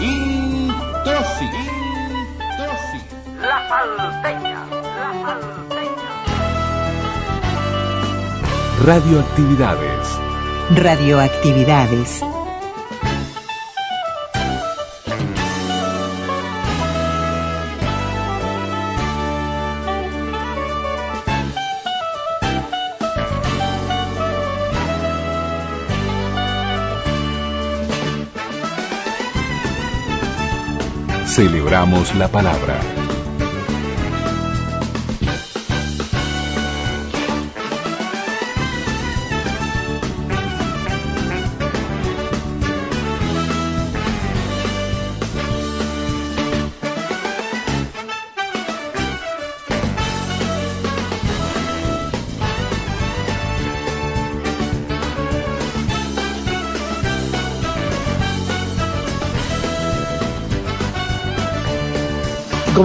Introsi. Introsi. La salteña. La salteña. Radioactividades. Radioactividades. Celebramos la palabra.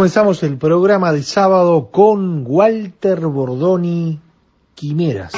Comenzamos el programa de sábado con Walter Bordoni Quimeras.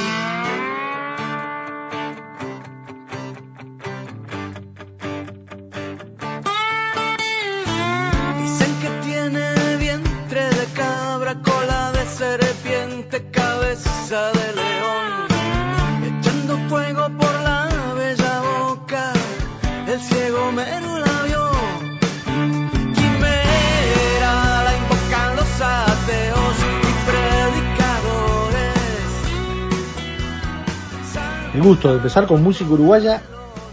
Gusto de empezar con música uruguaya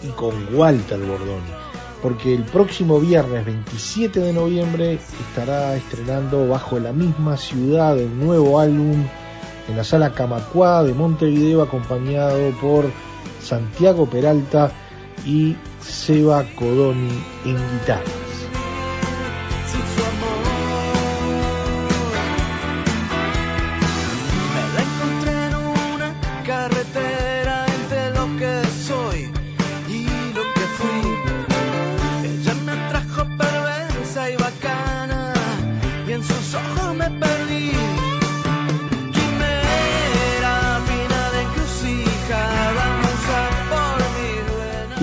y con Walter Bordoni, porque el próximo viernes 27 de noviembre estará estrenando bajo la misma ciudad el nuevo álbum en la sala Camacuá de Montevideo acompañado por Santiago Peralta y Seba Codoni en guitarras.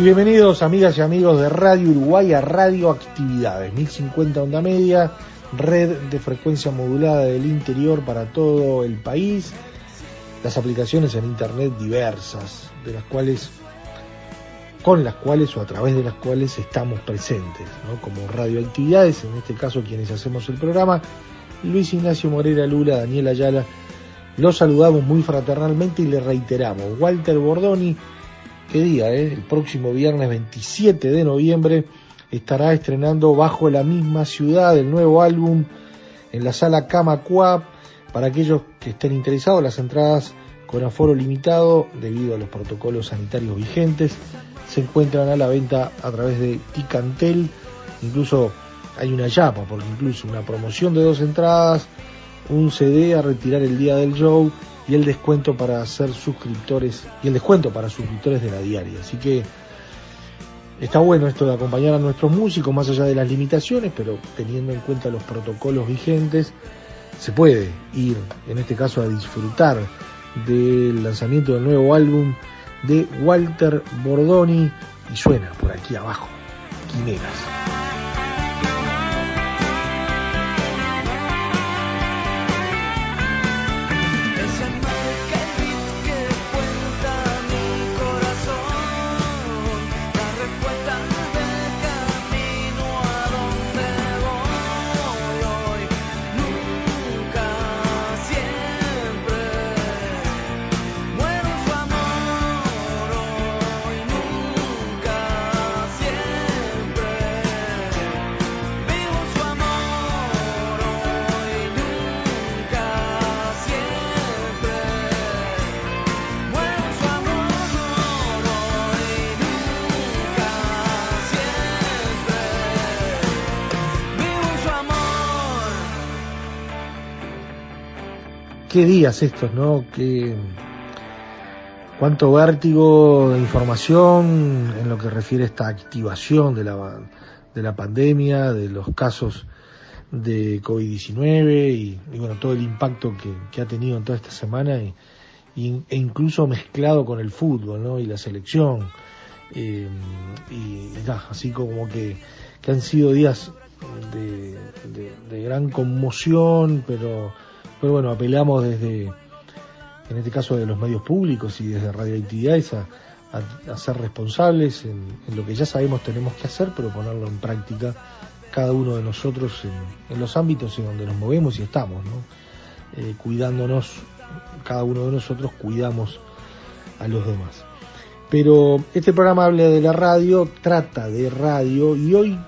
Y bienvenidos amigas y amigos de Radio Uruguay a Radio Actividades, 1050 onda media, red de frecuencia modulada del interior para todo el país, las aplicaciones en internet diversas, de las cuales con las cuales o a través de las cuales estamos presentes, ¿no? como radioactividades, en este caso quienes hacemos el programa, Luis Ignacio Morera Lula, Daniel Ayala, los saludamos muy fraternalmente y le reiteramos, Walter Bordoni, qué día, eh? el próximo viernes 27 de noviembre estará estrenando bajo la misma ciudad el nuevo álbum en la sala Camacuap, para aquellos que estén interesados, las entradas con aforo limitado debido a los protocolos sanitarios vigentes se encuentran a la venta a través de Ticantel, incluso hay una yapa, porque incluso una promoción de dos entradas, un CD a retirar el día del show y el descuento para ser suscriptores y el descuento para suscriptores de la diaria. Así que está bueno esto de acompañar a nuestros músicos más allá de las limitaciones, pero teniendo en cuenta los protocolos vigentes, se puede ir en este caso a disfrutar del lanzamiento del nuevo álbum de Walter Bordoni y suena por aquí abajo, Quimeras. Qué días estos, ¿no? Qué, cuánto vértigo de información en lo que refiere a esta activación de la, de la pandemia, de los casos de COVID-19 y, y, bueno, todo el impacto que, que, ha tenido en toda esta semana y, y, e incluso mezclado con el fútbol, ¿no? Y la selección. Eh, y, ya, así como que, que han sido días de, de, gran conmoción, pero, pero bueno, apelamos desde, en este caso de los medios públicos y desde radioactividades a, ser responsables en, lo que ya sabemos tenemos que hacer, pero ponerlo en práctica cada uno de nosotros en, en los ámbitos en donde nos movemos y estamos, ¿no? Eh, cuidándonos, cada uno de nosotros cuidamos a los demás. Pero este programa habla de la radio, trata de radio y hoy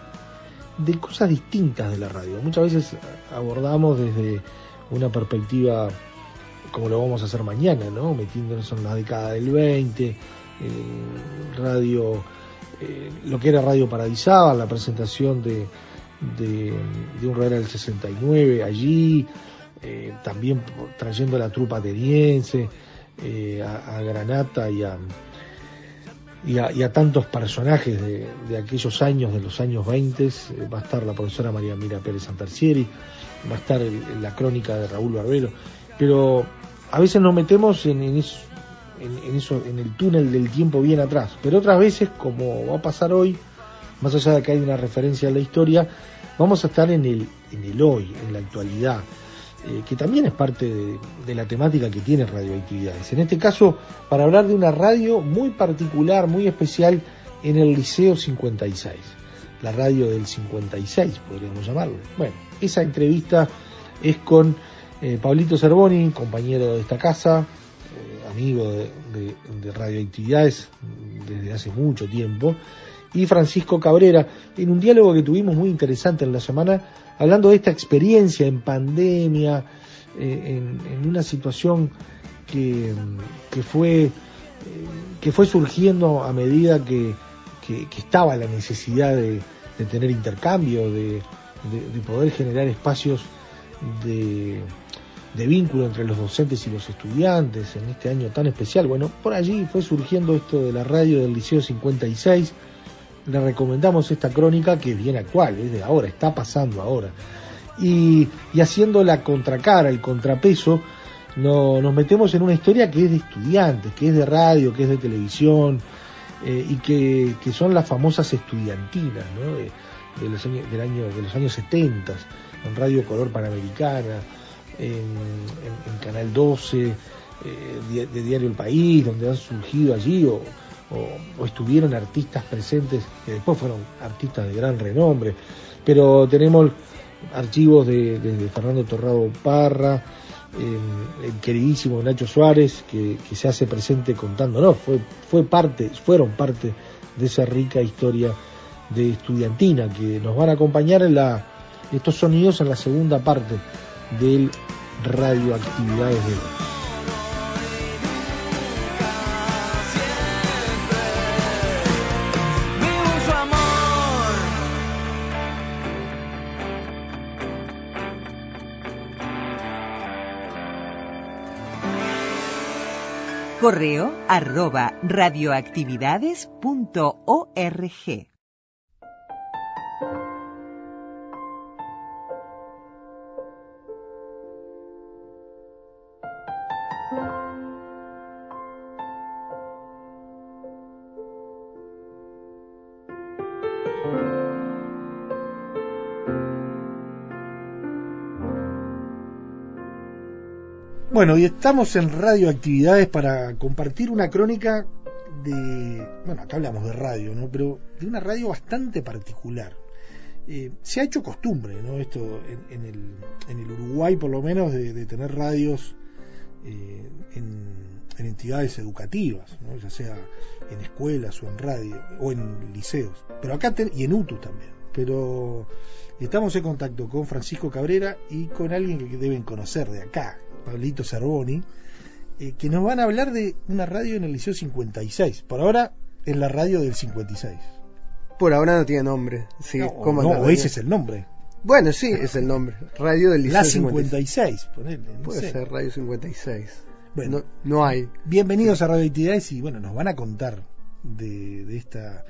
de cosas distintas de la radio. Muchas veces abordamos desde una perspectiva como lo vamos a hacer mañana, ¿no? Metiéndonos en la década del 20, eh, radio, eh, lo que era Radio Paradisaba, la presentación de, de, un radio del 69 allí, eh, también trayendo a la trupa ateniense, a Granata y a, y a, y a, tantos personajes de, de, aquellos años, de los años 20, va a estar la profesora María Mira Pérez Santarcieri, va a estar el, la crónica de Raúl Barbero, pero a veces nos metemos en, en, eso, en, en, eso, en el túnel del tiempo bien atrás, pero otras veces, como va a pasar hoy, más allá de que hay una referencia a la historia, vamos a estar en el, en el hoy, en la actualidad, eh, que también es parte de, la temática que tiene radioactividades. En este caso, para hablar de una radio muy particular, muy especial, en el Liceo 56, la radio del 56, podríamos llamarlo. Bueno, esa entrevista es con eh, Pablito Cervoni, compañero de esta casa, eh, amigo de, de, de radioactividades desde hace mucho tiempo, y Francisco Cabrera, en un diálogo que tuvimos muy interesante en la semana, hablando de esta experiencia en pandemia, eh, en, una situación que, que fue eh, que fue surgiendo a medida que, que, estaba la necesidad de, de tener intercambio, de, de, poder generar espacios de, de vínculo entre los docentes y los estudiantes en este año tan especial. Bueno, por allí fue surgiendo esto de la radio del Liceo 56 le recomendamos esta crónica que es bien actual, es de ahora, está pasando ahora. Y, y haciendo la contracara, el contrapeso, no, nos metemos en una historia que es de estudiantes, que es de radio, que es de televisión, eh, y que, que, son las famosas estudiantinas, ¿no? De, los años, del año, de los años 70, en Radio Color Panamericana, en Canal 12, eh, de, de Diario El País, donde han surgido allí, o, o, estuvieron artistas presentes que después fueron artistas de gran renombre, pero tenemos archivos de, Fernando Torrado Parra, eh, el queridísimo Nacho Suárez, que, que, se hace presente contándonos, fue, fue parte, fueron parte de esa rica historia de estudiantina que nos van a acompañar en la, estos sonidos en la segunda parte del radioactividades de hoy. Correo arroba radioactividades.org. Bueno, y estamos en Radioactividades para compartir una crónica de, bueno, acá hablamos de radio, ¿no? Pero de una radio bastante particular. Eh, se ha hecho costumbre, ¿no? Esto en, en, el, en el, Uruguay, por lo menos, de, de tener radios eh, en, en, entidades educativas, ¿no? ya sea en escuelas o en radio o en liceos. Pero acá ten, y en UTU también. Pero estamos en contacto con Francisco Cabrera y con alguien que deben conocer de acá, Pablito Cervoni, eh, que nos van a hablar de una radio en el Liceo 56. Por ahora es la radio del 56. Por ahora no tiene nombre. Sí, no, ¿cómo no ese es el nombre. Bueno, sí, es el nombre. Radio del Liceo La 56, ponele, no Puede sé. ser Radio 56. Bueno. no, no hay. Bienvenidos a Radio Actividades y bueno, nos van a contar de, de esta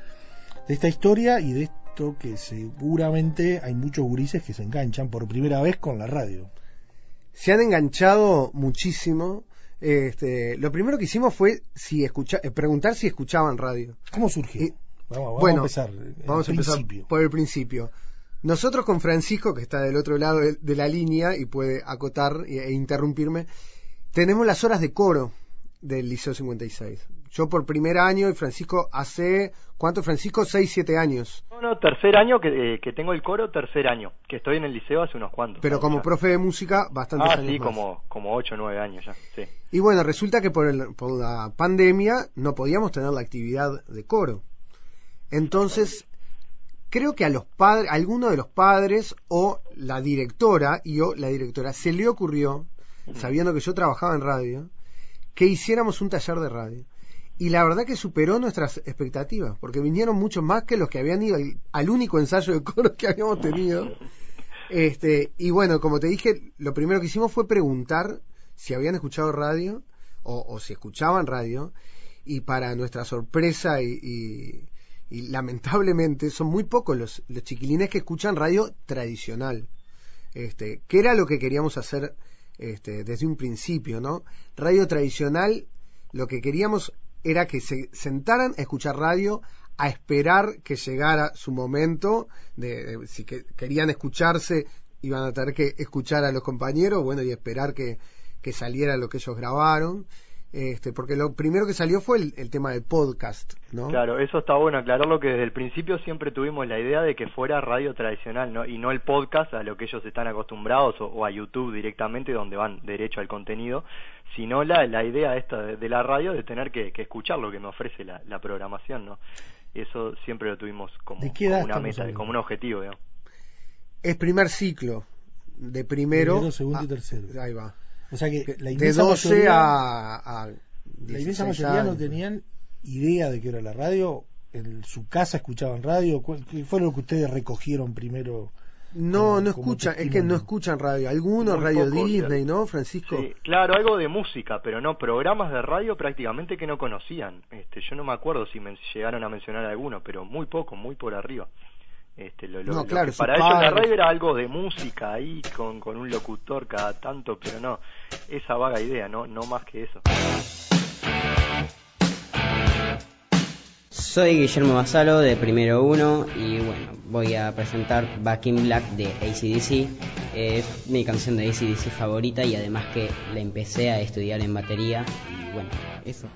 de esta historia y de esto que seguramente hay muchos gurises que se enganchan por primera vez con la radio. Se han enganchado muchísimo. Este, lo primero que hicimos fue si escucha, eh, preguntar si escuchaban radio. ¿Cómo surgió? Y- vamos, vamos bueno, a empezar. eh, Vamos a empezar principio. por el principio. Nosotros con Francisco, que está del otro lado de, de la línea y puede acotar e, e interrumpirme, tenemos las horas de coro del Liceo 56. Yo por primer año y Francisco hace, ¿cuánto Francisco? 6, 7 años. No, no, tercer año que, eh, que tengo el coro, tercer año, que estoy en el liceo hace unos cuantos. Pero como ya. profe de música, bastante Ah, años sí, más. como, como 8 o 9 años ya, sí. Y bueno, resulta que por, el- por la pandemia no podíamos tener la actividad de coro. Entonces, creo que a los padres, alguno de los padres o la directora y o la directora se le ocurrió, sabiendo que yo trabajaba en radio, que hiciéramos un taller de radio. Y la verdad que superó nuestras expectativas, porque vinieron muchos más que los que habían ido al, único ensayo de coro que habíamos tenido. Este, y bueno, como te dije, lo primero que hicimos fue preguntar si habían escuchado radio o, o si escuchaban radio. Y para nuestra sorpresa y, y- y lamentablemente son muy pocos los, los chiquilines que escuchan radio tradicional. Este, que era lo que queríamos hacer este, desde un principio, ¿no? Radio tradicional, lo que queríamos era que se sentaran a escuchar radio, a esperar que llegara su momento, de, si que, querían escucharse, iban a tener que escuchar a los compañeros, bueno, y esperar que, que saliera lo que ellos grabaron, este, porque lo primero que salió fue el, el tema del podcast, ¿no? Claro, eso está bueno aclararlo que desde el principio siempre tuvimos la idea de que fuera radio tradicional ¿no? y no el podcast a lo que ellos están acostumbrados o, o a YouTube directamente donde van derecho al contenido, sino la, la idea esta de, de la radio de tener que, que escuchar lo que me ofrece la, la programación, ¿no? Eso siempre lo tuvimos como, ¿De qué edad como una meta, hablando? como un objetivo, digamos. Es primer ciclo, de primero, Primero, segundo y tercero. ahí va. O sea que la de inmensa 12 mayoría, a, a la inmensa 16 mayoría no tenían idea de qué era la radio. En su casa escuchaban radio. ¿Cuál- ¿Qué fue lo que ustedes recogieron primero? No, como- no escuchan, es que no escuchan radio. Algunos Muy radio poco, Disney. ¿no, Francisco? Sí, claro, algo de música, pero no programas de radio prácticamente que no conocían. Este, yo no me acuerdo si men- llegaron a mencionar alguno, pero muy poco, muy por arriba. Este, lo, lo- No, lo claro, que para ellos la radio era algo de música ahí con, con un locutor cada tanto, pero no, esa vaga idea, no, no más que eso. Soy Guillermo Basalo de Primero Uno y bueno, voy a presentar Back in Black de ACDC. Es mi canción de ACDC favorita y además que la empecé a estudiar en batería y bueno, eso.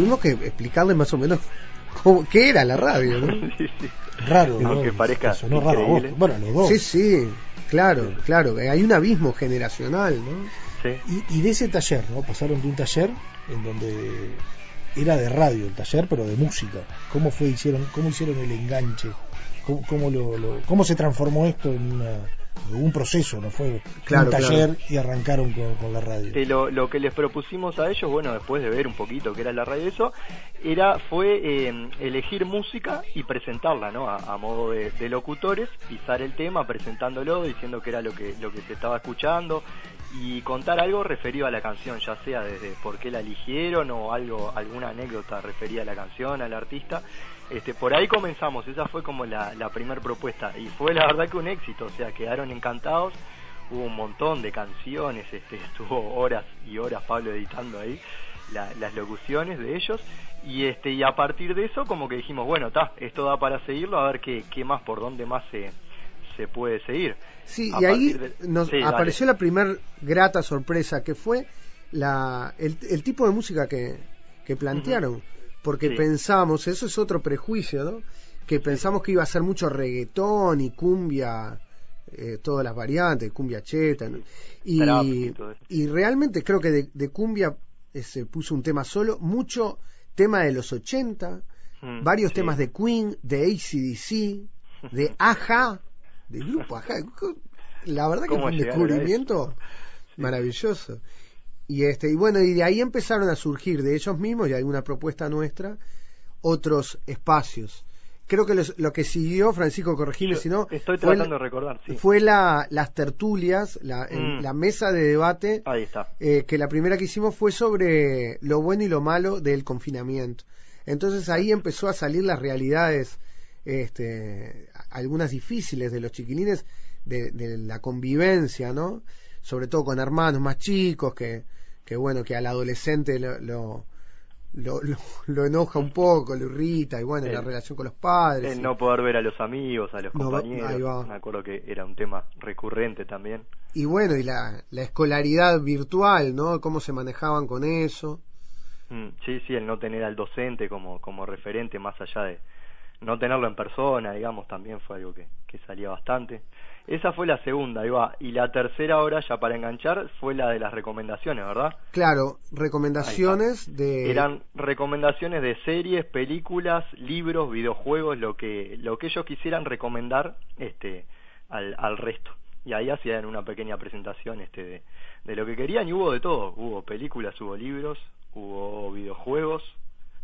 Tuvimos que explicarle más o menos cómo, qué era la radio, ¿no? Sí, sí. Raro, ¿no? Aunque parezca Sonó raro vos. Bueno, los dos. Sí, sí, claro, claro. Hay un abismo generacional, ¿no? Sí. Y, y de ese taller, ¿no? Pasaron de un taller en donde era de radio el taller, pero de música. ¿Cómo fue hicieron cómo hicieron el enganche? ¿Cómo, cómo lo, lo- cómo se transformó esto en una, un proceso? ¿No fue Claro, un taller claro. y arrancaron con, con la radio? Lo, lo que les propusimos a ellos, bueno, después de ver un poquito qué era la radio eso, era, fue eh, elegir música y presentarla, ¿no? A, a modo de, de locutores, pisar el tema, presentándolo, diciendo que era lo que, lo que se estaba escuchando y contar algo referido a la canción, ya sea desde por qué la eligieron o algo, alguna anécdota referida a la canción, al artista. Este, por ahí comenzamos, esa fue como la, la primera propuesta y fue la verdad que un éxito, o sea, quedaron encantados hubo un montón de canciones, este, estuvo horas y horas Pablo editando ahí la- las locuciones de ellos y este y a partir de eso como que dijimos bueno está esto da para seguirlo a ver qué, qué más por dónde más se, se puede seguir Sí, A y ahí de- nos Sí, dale. apareció la primer grata sorpresa que fue la, el, el tipo de música que, que plantearon. Porque Sí. pensamos, eso es otro prejuicio, ¿no? Que pensamos que iba a ser mucho reggaetón y cumbia eh, todas las variantes, cumbia cheta. ¿no? Y, y realmente creo que de, de cumbia eh, se puso un tema solo, mucho tema de los 80, Mm, varios sí. temas de Queen, de ACDC, de Aja, del grupo Aja. La verdad que ¿Cómo fue un descubrimiento maravilloso. Y este y bueno, y de ahí empezaron a surgir de ellos mismos y alguna propuesta nuestra otros espacios. Creo que los- lo que siguió, Francisco, corregime si no, Estoy fue, tratando de recordar, sí. fue la, las tertulias, la, Mm. la mesa de debate, Ahí está. eh, que la primera que hicimos fue sobre lo bueno y lo malo del confinamiento. Entonces ahí empezó a salir las realidades, este, algunas difíciles de los chiquilines, de, de la convivencia, ¿no? Sobre todo con hermanos más chicos, que, que bueno, que al adolescente lo, lo, lo, lo- lo enoja un poco, lo irrita, y bueno, El- la relación con los padres. El y- no poder ver a los amigos, a los No, compañeros. ahí va. Me acuerdo que era un tema recurrente también. Y bueno, y la, la escolaridad virtual, ¿no? Cómo se manejaban con eso. Mm, Sí, sí, el no tener al docente como, como referente, más allá de no tenerlo en persona, digamos, también fue algo que, que salía bastante. Esa fue la segunda, ahí va. Y la tercera hora, ya para enganchar, fue la de las recomendaciones, ¿verdad? Claro, recomendaciones de... Eran recomendaciones de series, películas, libros, videojuegos, lo que, lo que ellos quisieran recomendar este, al, al resto. Y ahí hacían una pequeña presentación este, de, de lo que querían y hubo de todo. Hubo películas, hubo libros, hubo videojuegos,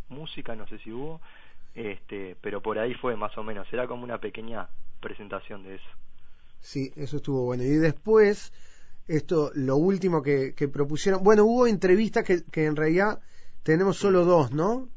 música, no sé si hubo, este, pero por ahí fue más o menos. Era como una pequeña presentación de eso. Sí, eso estuvo bueno. Y después, esto, lo último que, que propusieron... Bueno, hubo entrevistas que, que en realidad tenemos solo dos, ¿no?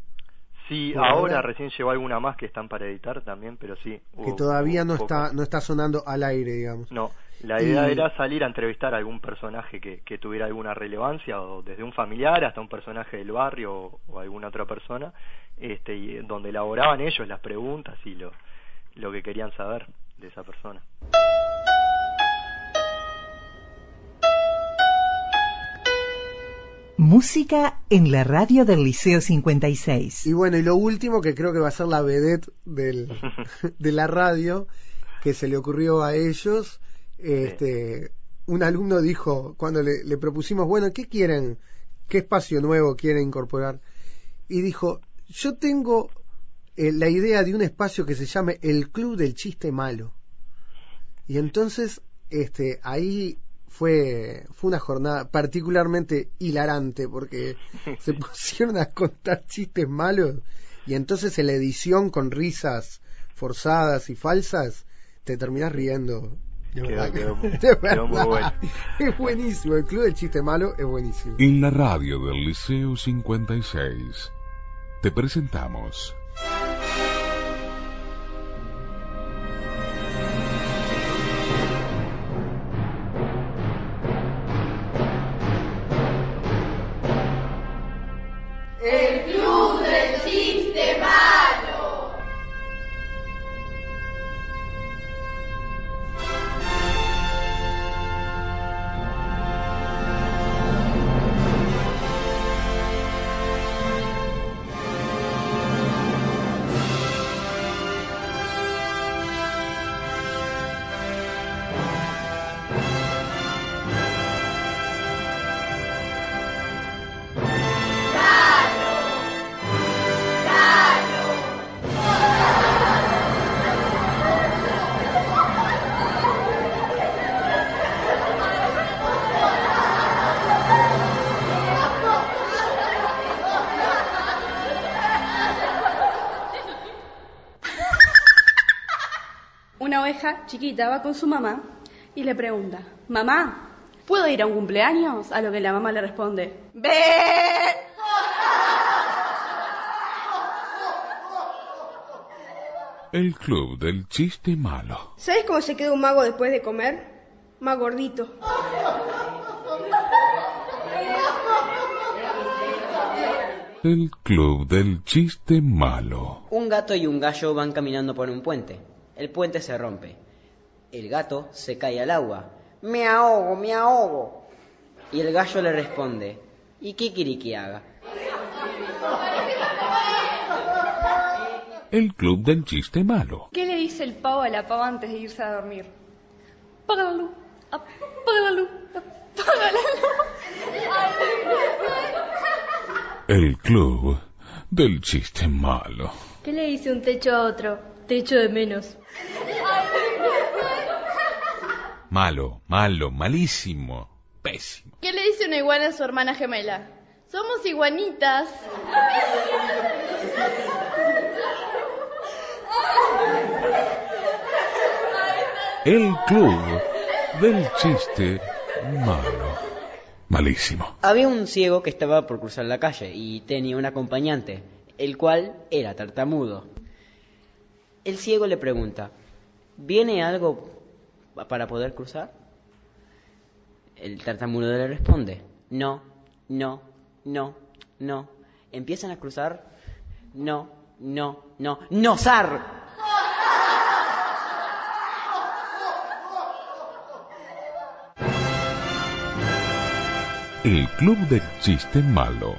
Sí, Por ahora, recién llegó alguna más que están para editar también, pero sí. Que todavía no poco. está, no está sonando al aire, digamos. No, la idea Y- era salir a entrevistar a algún personaje que, que tuviera alguna relevancia, o desde un familiar hasta un personaje del barrio o, o alguna otra persona, este, y donde elaboraban ellos las preguntas y lo, lo que querían saber de esa persona. Música en la radio del Liceo 56. Y bueno, y lo último que creo que va a ser la vedette del, de la radio, que se le ocurrió a ellos, este, un alumno dijo, cuando le, le propusimos, bueno, ¿qué quieren? ¿Qué espacio nuevo quieren incorporar? Y dijo, yo tengo eh, la idea de un espacio que se llame el Club del Chiste Malo. Y entonces, este, ahí fue, fue una jornada particularmente hilarante porque se pusieron a contar chistes malos y entonces en la edición con risas forzadas y falsas te terminás riendo. De verdad que- quedó muy- de quedó muy verdad. bueno. Es buenísimo, el club del chiste malo es buenísimo. En la radio del Liceo 56 te presentamos chiquita va con su mamá y le pregunta, mamá, ¿puedo ir a un cumpleaños? A lo que la mamá le responde, ¡Ve! el Club del Chiste Malo. ¿Sabes cómo se queda un mago después de comer? Más gordito. El Club del Chiste Malo. Un gato y un gallo van caminando por un puente. El puente se rompe. El gato se cae al agua. Me ahogo, me ahogo. Y el gallo le responde, ¿y qué quiere que haga? El Club del Chiste Malo. ¿Qué le dice el pavo a la pava antes de irse a dormir? Apaga la luz. Apaga la luz. Apaga la El club del chiste malo. ¿Qué le dice un techo a otro? Techo de menos. Malo, malo, malísimo, pésimo. ¿Qué le dice una iguana a su hermana gemela? Somos iguanitas. El club del chiste malo. Malísimo. Había un ciego que estaba por cruzar la calle y tenía un acompañante, el cual era tartamudo. El ciego le pregunta, ¿viene algo para poder cruzar? El tartamudo le responde, no, no, no, no. Empiezan a cruzar, no, no, no, no, zar. El club del chiste malo.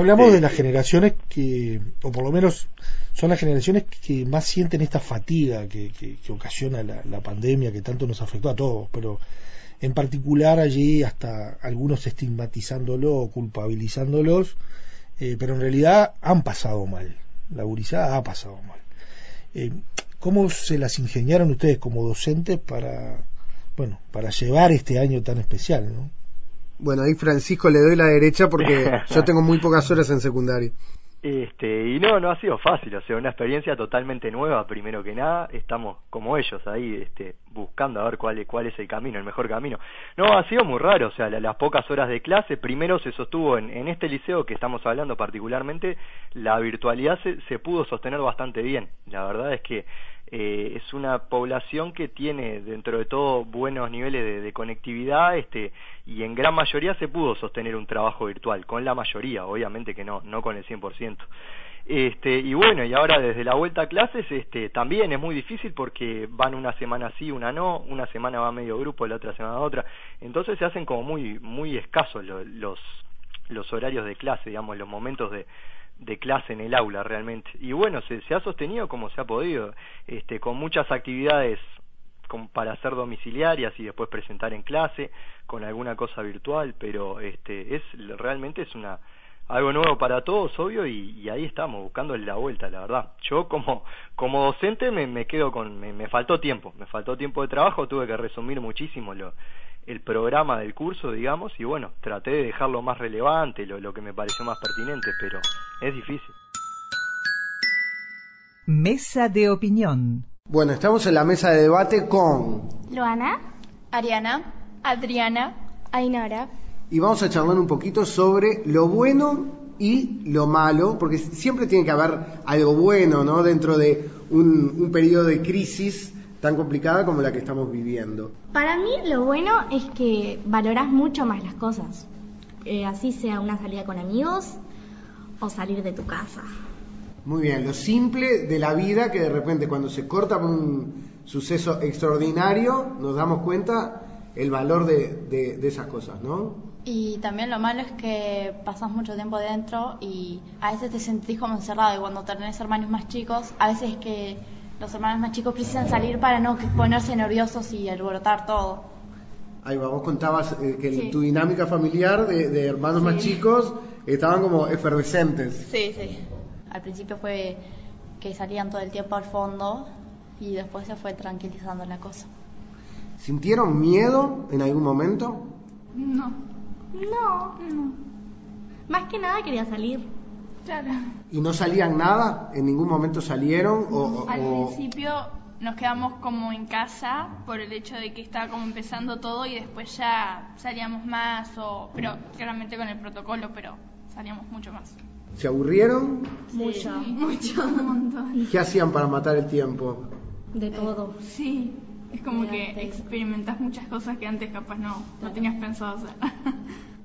Hablamos de las generaciones que, o por lo menos son las generaciones que más sienten esta fatiga que, que- que ocasiona la, la pandemia que tanto nos afectó a todos, pero en particular allí hasta algunos estigmatizándolo o culpabilizándolos, eh, pero en realidad han pasado mal, la gurizada ha pasado mal. Eh, ¿Cómo se las ingeniaron ustedes como docentes para, bueno, para llevar este año tan especial, no? Bueno, ahí Francisco le doy la derecha porque yo tengo muy pocas horas en secundaria. Este, y no, no ha sido fácil, o sea, una experiencia totalmente nueva, primero que nada, estamos como ellos ahí, este, buscando a ver cuál es, cuál es el camino, el mejor camino. No, ha sido muy raro, o sea, la- las pocas horas de clase, primero se sostuvo en, en este liceo que estamos hablando particularmente, la virtualidad se, se pudo sostener bastante bien. La verdad es que eh, es una población que tiene dentro de todo buenos niveles de, de conectividad este y en gran mayoría se pudo sostener un trabajo virtual con la mayoría obviamente que no no con el 100% este y bueno y ahora desde la vuelta a clases este también es muy difícil porque van una semana sí una no una semana va medio grupo la otra semana otra. Entonces se hacen como muy muy escasos lo- los los horarios de clase digamos los momentos de de clase en el aula realmente. Y bueno se, se ha sostenido como se ha podido este con muchas actividades para hacer domiciliarias y después presentar en clase con alguna cosa virtual pero este es realmente es una algo nuevo para todos obvio y, y ahí estamos buscando la vuelta la verdad. Yo como como docente me, me quedo con me, me faltó tiempo me faltó tiempo de trabajo tuve que resumir muchísimo lo el programa del curso, digamos, y bueno, traté de dejarlo más relevante, lo, lo que me pareció más pertinente, pero es difícil. Mesa de opinión. Bueno, estamos en la mesa de debate con... Luana, Ariana, Adriana, Ainara. Y vamos a charlar un poquito sobre lo bueno y lo malo, porque siempre tiene que haber algo bueno, ¿no? Dentro de un, un periodo de crisis tan complicada como la que estamos viviendo. Para mí lo bueno es que valoras mucho más las cosas. Eh, así sea una salida con amigos o salir de tu casa. Muy bien, lo simple de la vida que de repente cuando se corta por un suceso extraordinario nos damos cuenta el valor de, de- de esas cosas, ¿no? Y también lo malo es que pasas mucho tiempo dentro y a veces te sentís como encerrado y cuando tenés hermanos más chicos, a veces que los hermanos más chicos precisan salir para no ponerse nerviosos y alborotar todo. Ahí va, vos contabas eh, que Sí. tu dinámica familiar de, de hermanos más chicos estaban como efervescentes. Sí, sí. Al principio fue que salían todo el tiempo al fondo y después se fue tranquilizando la cosa. ¿Sintieron miedo en algún momento? No. No. No. Más que nada quería salir. Claro. ¿Y no salían nada? ¿En ningún momento salieron? O, Al o- principio nos quedamos como en casa por el hecho de que estaba como empezando todo y después ya salíamos más, o, pero claramente con el protocolo, pero salíamos mucho más. ¿Se aburrieron? Mucho. Mucho. Un montón. ¿Qué hacían para matar el tiempo? De todo. Sí, es como que experimentas muchas cosas que antes capaz no, no tenías pensado hacer.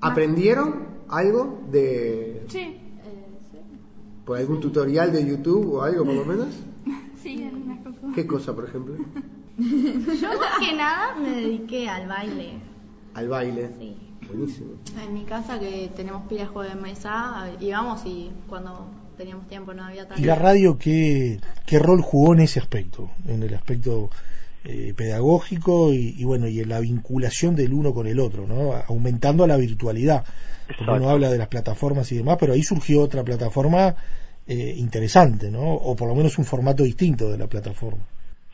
¿Aprendieron algo de...? Sí. ¿Por algún tutorial de YouTube o algo por lo menos? Sí, algunas cosas. ¿Qué cosa, por ejemplo? Yo más que nada me dediqué al baile. Al baile. Buenísimo. En mi casa que tenemos pilas juego de mesa, íbamos y cuando teníamos tiempo no había tanto. ¿Y la radio qué, qué rol jugó en ese aspecto? En el aspecto eh, pedagógico y, y bueno, y en la vinculación del uno con el otro, ¿no? Aumentando la virtualidad. Porque uno habla de las plataformas y demás, pero ahí surgió otra plataforma eh, interesante, ¿no? O por lo menos un formato distinto de la plataforma.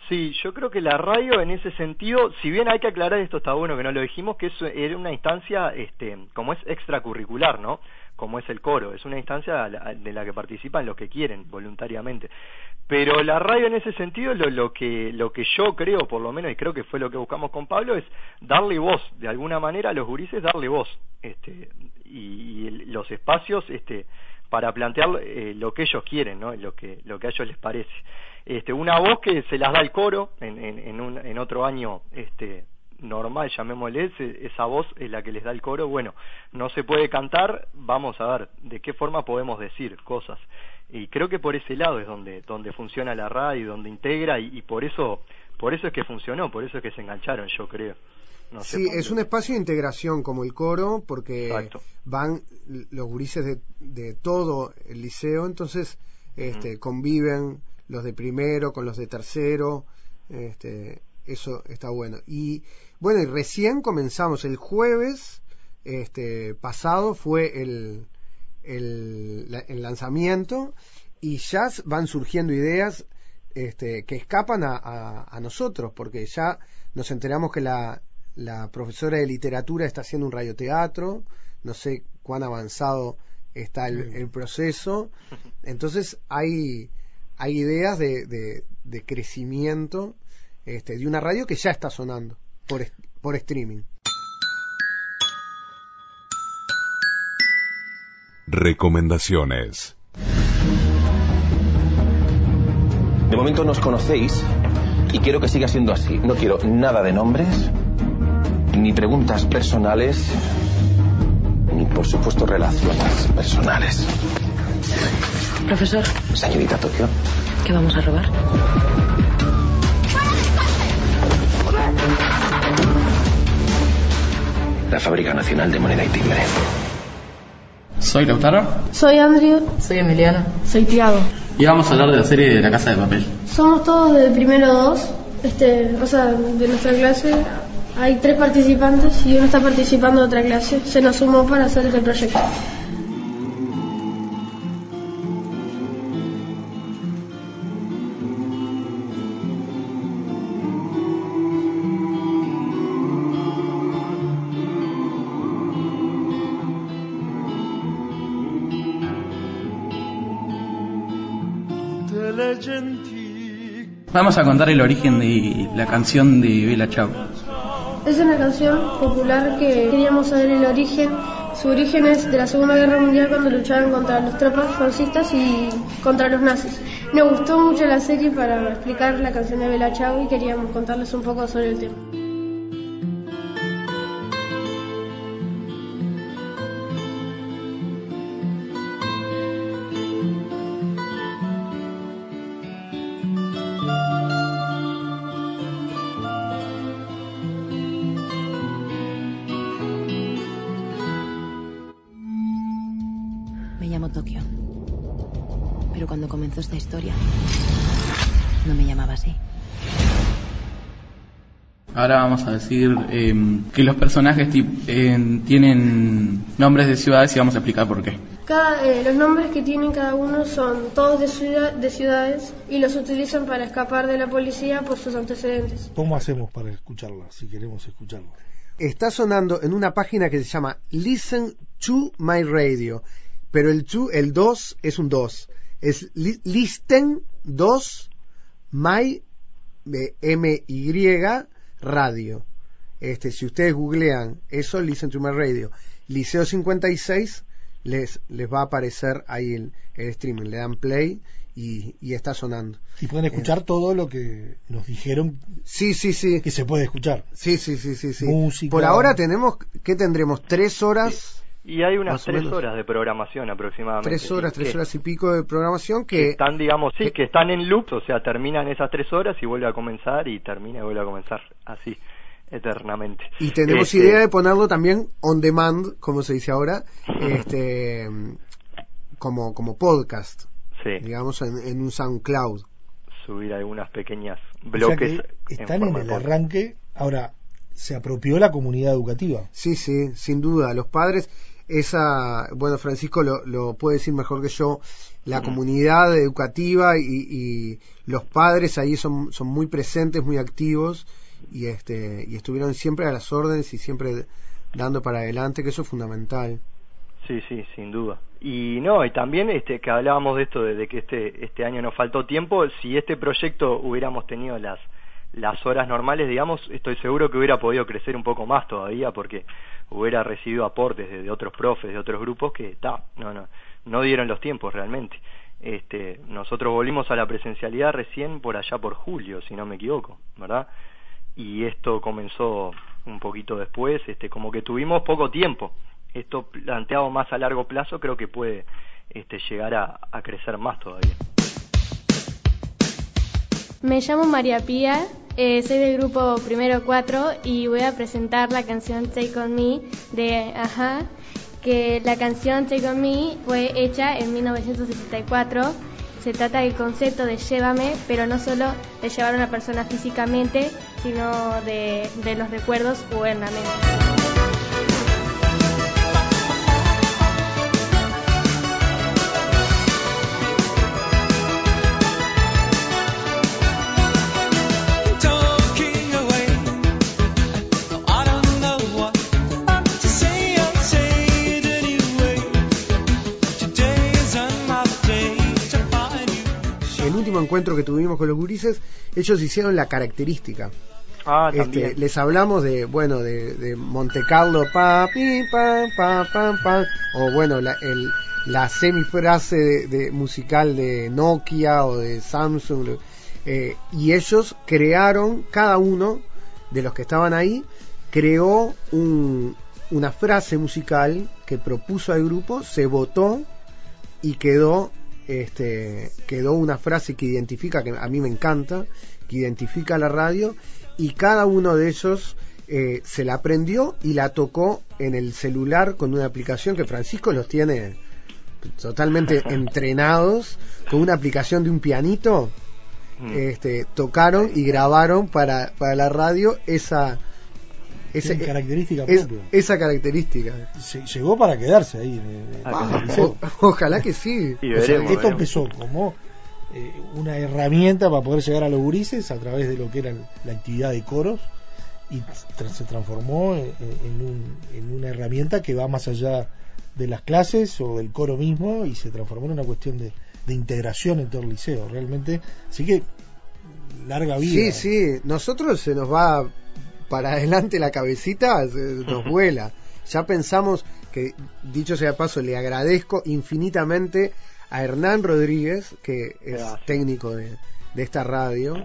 Sí, yo creo que la radio en ese sentido, si bien hay que aclarar esto está bueno que no lo dijimos, que es era una instancia, este, como es extracurricular, ¿no? Como es el coro, es una instancia de la que participan los que quieren voluntariamente. Pero la radio en ese sentido, lo, lo que lo que yo creo, por lo menos, y creo que fue lo que buscamos con Pablo, es darle voz, de alguna manera a los gurises darle voz, este, y, y los espacios, este, para plantear eh, lo que ellos quieren, ¿no? Lo que lo que a ellos les parece este, una voz que se las da el coro en, en, un, en otro año este, normal, llamémosle, esa voz es la que les da el coro. Bueno, no se puede cantar, vamos a ver de qué forma podemos decir cosas. Y creo que por ese lado es donde, donde funciona la radio, donde integra y, y por eso por eso es que funcionó, por eso es que se engancharon, yo creo. No sé sí, es un espacio de integración como el coro, porque Exacto. van los gurises de, de todo el liceo, entonces este, conviven los de primero con los de tercero, este, eso está bueno. Y bueno, y recién comenzamos el jueves este, pasado fue el, el, la- el lanzamiento y ya van surgiendo ideas este, que escapan a, a- a nosotros, porque ya nos enteramos que la, la profesora de literatura está haciendo un radioteatro, no sé cuán avanzado está el, el proceso, entonces hay, hay ideas de, de, de crecimiento este, de una radio que ya está sonando por, por streaming. Recomendaciones. De momento nos conocéis y quiero que siga siendo así. No quiero nada de nombres, ni preguntas personales, ni por supuesto relaciones personales. Profesor, Señorita Tokio, ¿qué vamos a robar? la Fábrica Nacional de Moneda y Timbre. Soy Lautaro Soy Andrew. Soy Emiliana. Soy Tiago. y vamos a hablar de la serie de La Casa de Papel. Somos todos del primero dos, este, o sea, de nuestra clase. Hay tres participantes y uno está participando de otra clase. Se nos sumó para hacer este proyecto. Vamos a contar el origen de la canción de Bella Chao. Es una canción popular que queríamos saber el origen. Su origen es de la Segunda Guerra Mundial cuando luchaban contra las tropas fascistas y contra los nazis. Nos gustó mucho la serie para explicar la canción de Bella Chao y queríamos contarles un poco sobre el tema. Ahora vamos a decir eh, que los personajes eh, tienen nombres de ciudades y vamos a explicar por qué. Cada, eh, los nombres que tienen cada uno son todos de, ciudad- de ciudades y los utilizan para escapar de la policía por sus antecedentes. ¿Cómo hacemos para escucharla, si queremos escucharla? Está sonando en una página que se llama Listen to My Radio, pero el to, el 2 es un 2. Es li- Listen 2 My MY Radio. Este, si ustedes googlean eso, Listen to My Radio, Liceo 56, les, les va a aparecer ahí el, el streaming. Le dan play y, y está sonando. Y pueden escuchar todo lo que nos dijeron Sí, sí, sí. que se puede escuchar. Sí, sí, sí, sí, sí. Música. Por ahora tenemos, ¿qué tendremos? ¿Tres horas? Y hay unas tres horas de programación aproximadamente. Tres horas, tres que- horas y pico de programación que que están, digamos, sí, que están en loop, o sea, terminan esas tres horas y vuelve a comenzar y termina y vuelve a comenzar así, eternamente. y tenemos Este, idea de ponerlo también on demand, como se dice ahora, este como como podcast, Sí. digamos en, en un SoundCloud. subir algunas pequeñas O sea bloques que están en el podcast. arranque. Ahora, se apropió la comunidad educativa. Sí, sí, sin duda. Los padres, esa, bueno, Francisco lo, lo puede decir mejor que yo, la comunidad educativa y, y los padres ahí son, son muy presentes, muy activos y este y estuvieron siempre a las órdenes y siempre dando para adelante, que eso es fundamental. Sí, sí, sin duda. Y no, y también este que hablábamos de esto de, de que este este año nos faltó tiempo, si este proyecto hubiéramos tenido las las horas normales, digamos, estoy seguro que hubiera podido crecer un poco más todavía porque hubiera recibido aportes de, otros profes, de otros grupos que ta, no no no dieron los tiempos realmente. Este, nosotros volvimos a la presencialidad recién por allá por julio, si no me equivoco, ¿verdad? Y esto comenzó un poquito después, este como que tuvimos poco tiempo esto planteado más a largo plazo creo que puede este, llegar a crecer más todavía. Me llamo María Pía, eh, soy del grupo Primero 4 y voy a presentar la canción Take On Me de Aja, que la canción Take On Me fue hecha en 1974. Se trata del concepto de llévame, pero no solo de llevar a una persona físicamente, sino de, de los recuerdos o en la mente. Encuentro que tuvimos con los gurises, ellos hicieron la característica. Ah, Este, les hablamos de, bueno, de, de Monte Carlo, pa, pi, pa, pa, pam, o bueno, la, el, la semifrase de, de musical de Nokia o de Samsung, eh, y ellos crearon, cada uno de los que estaban ahí, creó un, una frase musical que propuso al grupo, se votó y quedó este quedó una frase que identifica que a mí me encanta que identifica la radio y cada uno de ellos eh, se la aprendió y la tocó en el celular con una aplicación que Francisco los tiene totalmente entrenados con una aplicación de un pianito. Este tocaron y grabaron para, para la radio esa esa característica es- propia. esa característica Se- llegó para quedarse ahí. en el- en Ah, o- ojalá que sí Y O sea, veremos, esto veremos. empezó como eh, una herramienta para poder llegar a los gurises a través de lo que era la actividad de coros y tra- se transformó en, en un- en una herramienta que va más allá de las clases o del coro mismo y se transformó en una cuestión de, de integración en todo el liceo. Realmente, así que larga vida. Sí, sí, nosotros se nos va para adelante la cabecita, se- nos vuela. Ya pensamos que, dicho sea de paso, le agradezco infinitamente a Hernán Rodríguez, que es técnico de, de esta radio,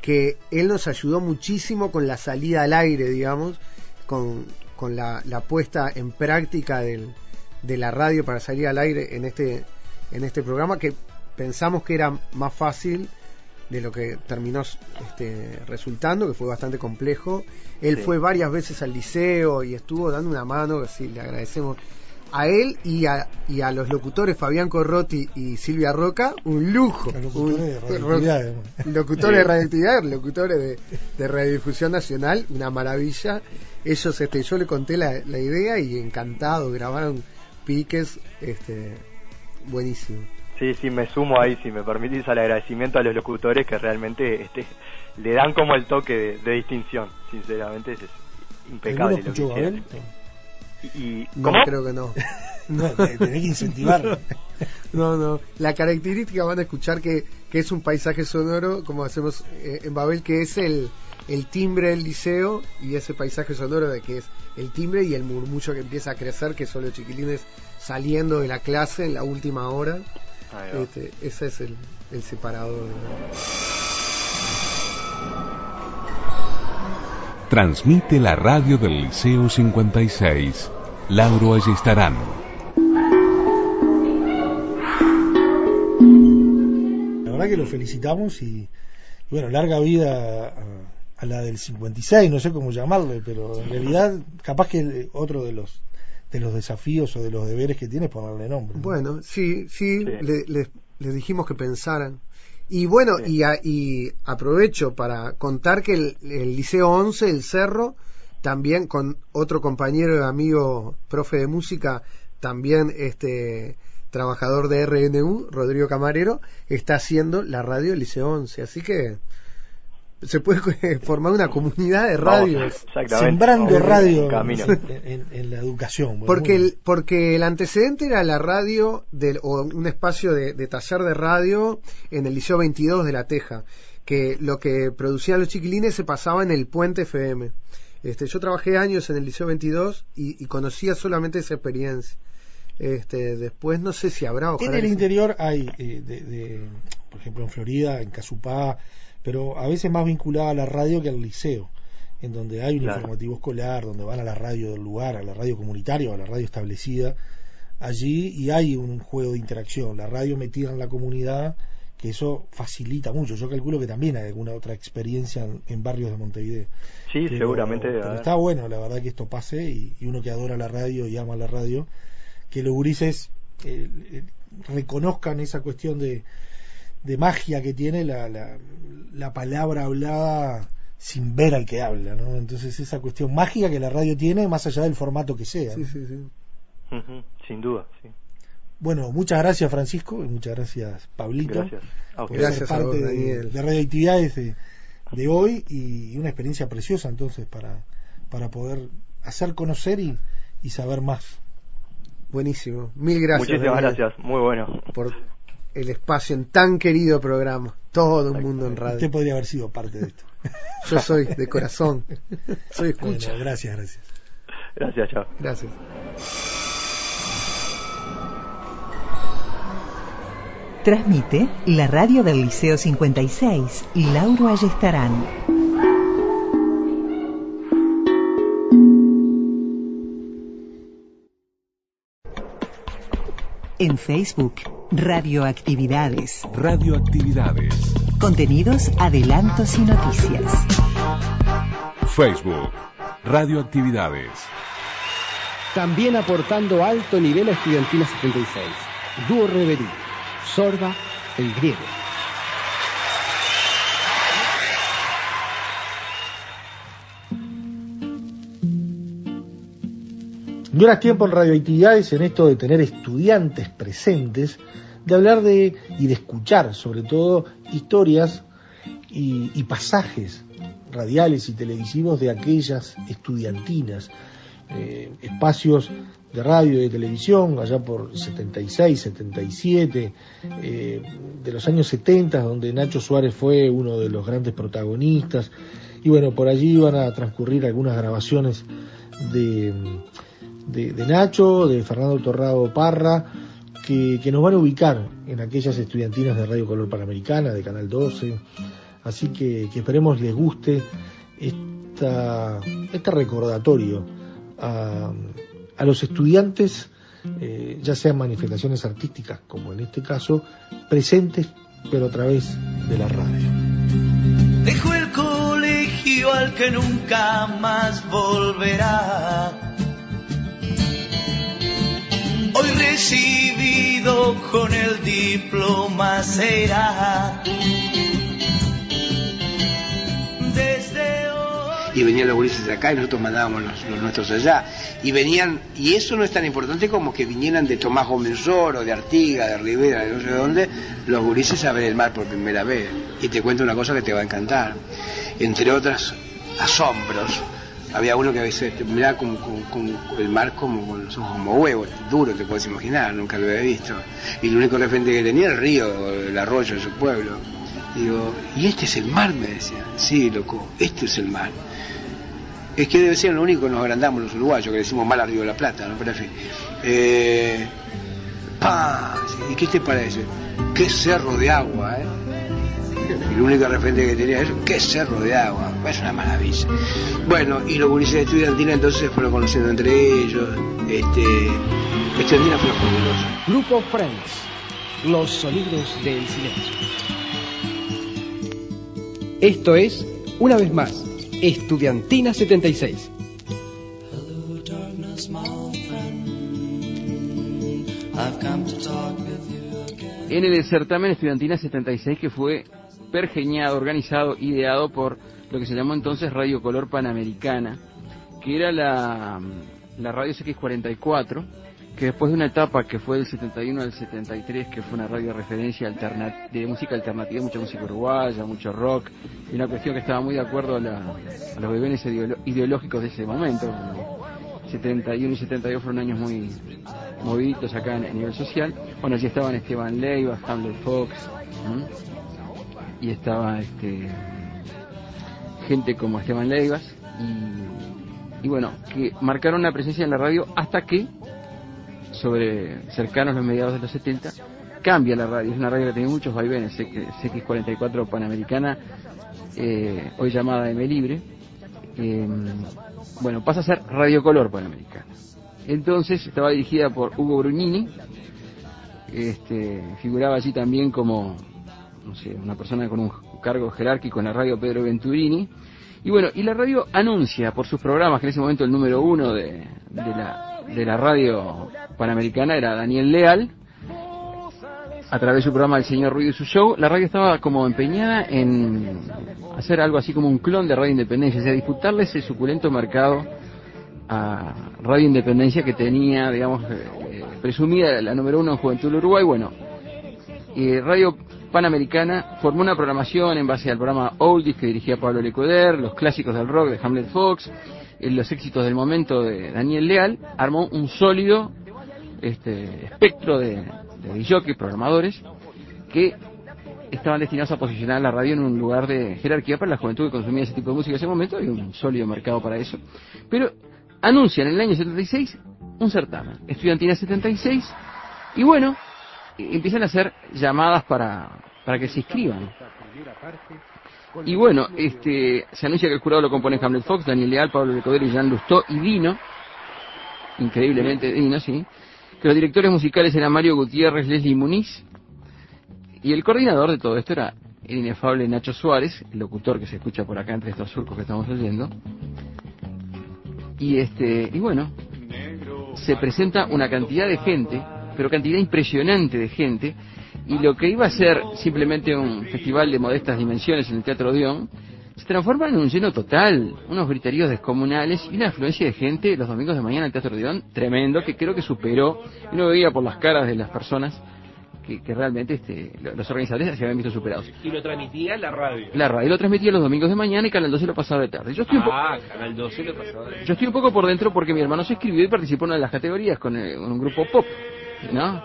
que él nos ayudó muchísimo con la salida al aire, digamos, con, con la, la puesta en práctica del, de la radio para salir al aire en este, en este programa, que pensamos que era más fácil de lo que terminó este, resultando, que fue bastante complejo. Él Sí. fue varias veces al liceo y estuvo dando una mano, así le agradecemos a él y a, y a los locutores Fabián Corrotti y Silvia Roca, un lujo. Un- locutores de radioactividad, locutores de radioactividad, locutores de, de radiodifusión nacional, una maravilla. Ellos, este, yo le conté la, la idea y encantado, grabaron piques, este, buenísimo. Sí, sí, me sumo ahí, si me permitís, al agradecimiento a los locutores que realmente este, le dan como el toque de, de distinción. Sinceramente, es, es impecable. ¿Alguno Lo que escuchó. Babel? Y, No, ¿Cómo? creo que no. No, te- tenés que incentivarlo. No, no. La característica van a escuchar que, que es un paisaje sonoro, como hacemos eh, en Babel, que es el, el timbre del liceo y ese paisaje sonoro de que es el timbre y el murmullo que empieza a crecer, que son los chiquilines saliendo de la clase en la última hora. Este, ese es el, el separador. Transmite la radio del Liceo 56. Lauro Ayestarán. La verdad que lo felicitamos y, y bueno, larga vida a, a la del 56, no sé cómo llamarle, pero en realidad capaz que otro de los de los desafíos o de los deberes que tiene ponerle nombre. Bueno, sí, sí, le- le- les dijimos que pensaran. Y bueno, y, a- y aprovecho para contar que el, el Liceo 11, el Cerro, también con otro compañero y amigo profe de música, también este trabajador de RNU, Rodrigo Camarero, está haciendo la radio del Liceo 11. Así que se puede formar una comunidad de Vamos, radios. Sembrando Vamos, radio en, en- en la educación. bueno, Porque el, porque el antecedente era la radio del, o un espacio de, de taller de radio en el Liceo 22 de La Teja, que lo que producían los chiquilines se pasaba en el Puente FM. Este, yo trabajé años en el Liceo 22 y, y conocía solamente esa experiencia. Este, después no sé si habrá En el interior hay, eh, de, de- por ejemplo, en Florida, en Casupá, pero a veces más vinculada a la radio que al liceo, en donde hay un Claro. informativo escolar, donde van a la radio del lugar, a la radio comunitaria o a la radio establecida allí y hay un juego de interacción, la radio metida en la comunidad, que eso facilita mucho. Yo calculo que también hay alguna otra experiencia en, en barrios de Montevideo. Sí, Pero- seguramente pero está bueno, la verdad, que esto pase y, y uno que adora la radio y ama la radio, que los gurises eh, eh, reconozcan esa cuestión de, de magia que tiene la, la, la palabra hablada sin ver al que habla, ¿no? Entonces esa cuestión mágica que la radio tiene más allá del formato que sea. ¿no? Ujú, Sin duda, sí. Bueno, muchas gracias Francisco y muchas gracias Pablito. Gracias. A por ser parte vos, de, de radioactividades de, de hoy y una experiencia preciosa entonces para, para poder hacer conocer y, y saber más. Buenísimo. Mil gracias. Muchísimas Daniel, gracias, muy bueno. Por el espacio en tan querido programa. Todo el mundo en radio. Usted podría haber sido parte de esto. Yo soy de corazón. Soy escucha. Bueno, gracias, gracias. Gracias, chao. Gracias. Transmite la radio del Liceo 56 y Lauro Ayestarán. En Facebook, Radioactividades. Radioactividades. Contenidos, adelantos y noticias. Facebook. Radioactividades. También aportando alto nivel a Estudiantina 76. Dúo Reverí. Sorba, el griego. Es tiempo en radioactividades, en esto de tener estudiantes presentes, de hablar de y de escuchar sobre todo historias y, y pasajes radiales y televisivos de aquellas estudiantinas, eh, espacios de radio y de televisión allá por 76, 77, eh, de los años 70, donde Nacho Suárez fue uno de los grandes protagonistas, y bueno, por allí iban a transcurrir algunas grabaciones de, de, Nacho, de Fernando Torrado Parra, que, que nos van a ubicar en aquellas estudiantinas de Radio Color Panamericana, de Canal 12, así que, que esperemos les guste esta, este recordatorio a, a los estudiantes, eh, ya sean manifestaciones artísticas, como en este caso, presentes, pero a través de la radio. Dejo el colegio al que nunca más volverá. Recibido con el diploma será. Desde y venían los gurises de acá y nosotros mandábamos los, nuestros allá. Y venían, y eso no es tan importante como que vinieran de Tomás Gómez Oro, de Artiga, de Rivera, de no sé dónde, los gurises a ver el mar por primera vez. Y te cuento una cosa que te va a encantar. Entre otras asombros, había uno que a veces miraba con, con- el mar como con los ojos como huevos, duro te puedes imaginar, nunca lo había visto. Y el único referente que tenía era el río, el arroyo de su pueblo. Digo, ¿y este es el mar? Me decían. Sí, loco, este es el mar. Es que debe ser lo único que nos agrandamos los uruguayos, que decimos mal al Río de la Plata, ¿no? Pero en fin. Eh, ¡pah! ¿Y qué te parece? ¡Qué cerro de agua, eh! Y el único referente que tenía es qué cerro de agua, es una maravilla. Bueno, y los gurises de estudiantina entonces fueron conociendo entre ellos. Este, estudiantina fue fabuloso. Grupo Friends, los sonidos del silencio. Esto es, una vez más, Estudiantina 76. En el certamen Estudiantina 76 que fue pergeñado, organizado, ideado por lo que se llamó entonces Radio Color Panamericana, que era la, la radio CX44, que después de una etapa que fue del 71 al 73, que fue una radio de referencia de música alternativa, mucha música uruguaya, mucho rock, y una cuestión que estaba muy de acuerdo a, la- a los bebenes ideológicos de ese momento. 71 y 72 fueron años muy moviditos acá en- a nivel social. Bueno, allí estaban Esteban Leiva, Hamlet Fox. Y estaba este gente como Esteban Leivas, y, y bueno, que marcaron una presencia en la radio hasta que sobre cercanos los mediados de los 70, cambia la radio. Es una radio que tiene muchos vaivenes, CX44 Panamericana, eh, hoy llamada M Libre. eh, bueno, pasa a ser Radio Color Panamericana. Entonces estaba dirigida por Hugo Brugnini, este, figuraba allí también como no sé, una persona con un cargo jerárquico en la radio Pedro Venturini. Y bueno, y la radio anuncia por sus programas, que en ese momento el número uno de, de la, de la radio panamericana era Daniel Leal, a través de su programa El Señor Ruido y su show, la radio estaba como empeñada en hacer algo así como un clon de Radio Independencia, o sea, disputarle ese suculento mercado a Radio Independencia que tenía, digamos, eh, presumida la número uno en Juventud del Uruguay. Bueno, eh, Radio Panamericana formó una programación en base al programa Oldies que dirigía Pablo Lecoder, los clásicos del rock de Hamlet Fox, eh, los éxitos del momento de Daniel Leal, armó un sólido este, espectro de, de jockeys, programadores, que estaban destinados a posicionar la radio en un lugar de jerarquía para la juventud que consumía ese tipo de música en ese momento, hay un sólido mercado para eso. Pero anuncian en el año 76 un certamen, Estudiantina 76, y bueno, empiezan a hacer llamadas para, para que se inscriban. Y bueno, este, se anuncia que el jurado lo componen Hamlet Fox, Daniel Leal, Pablo Lecoder y Jean Lustó y Dino, increíblemente Dino, sí, que los directores musicales eran Mario Gutiérrez, Leslie Muniz, y el coordinador de todo esto era el inefable Nacho Suárez, el locutor que se escucha por acá entre estos surcos que estamos oyendo. Y este, y bueno, se presenta una cantidad de gente, pero cantidad impresionante de gente, y lo que iba a ser simplemente un festival de modestas dimensiones en el Teatro Odeón, se transforma en un lleno total, unos griteríos descomunales y una afluencia de gente los domingos de mañana en el Teatro Odeón tremendo, que creo que superó, uno veía por las caras de las personas que, que realmente este, lo- los organizadores se habían visto superados. Y lo transmitía la radio. La radio lo transmitía los domingos de mañana y Canal 12 lo pasaba de tarde. Yo estoy un poco... Ah, Canal 12 lo pasaba. Yo estoy un poco por dentro porque mi hermano se escribió y participó en una de las categorías con, eh, con un grupo pop, ¿no?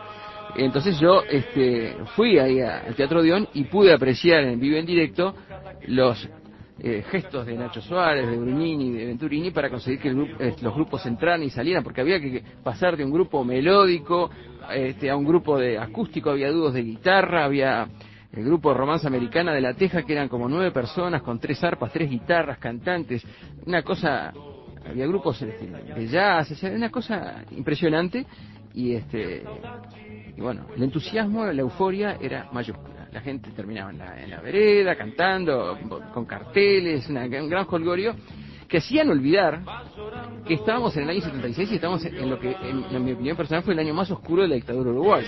Entonces yo este, fui ahí al Teatro Odeón y pude apreciar en vivo en directo los eh, gestos de Nacho Suárez, de Brugnini, de Venturini para conseguir que el grupo- eh, los grupos entraran y salieran, porque había que pasar de un grupo melódico este, a un grupo de acústico, había dúos de guitarra, había el grupo de Romanza Americana de La Teja, que eran como nueve personas con tres arpas, tres guitarras, cantantes, una cosa, había grupos este, de jazz, una cosa impresionante y este y bueno, el entusiasmo, la euforia era mayúscula. La gente terminaba en la, en la vereda cantando, con carteles, una- un gran holgorio que hacían olvidar que estábamos en el año 76 y estábamos en lo que, en, en mi opinión personal, fue el año más oscuro de la dictadura uruguaya.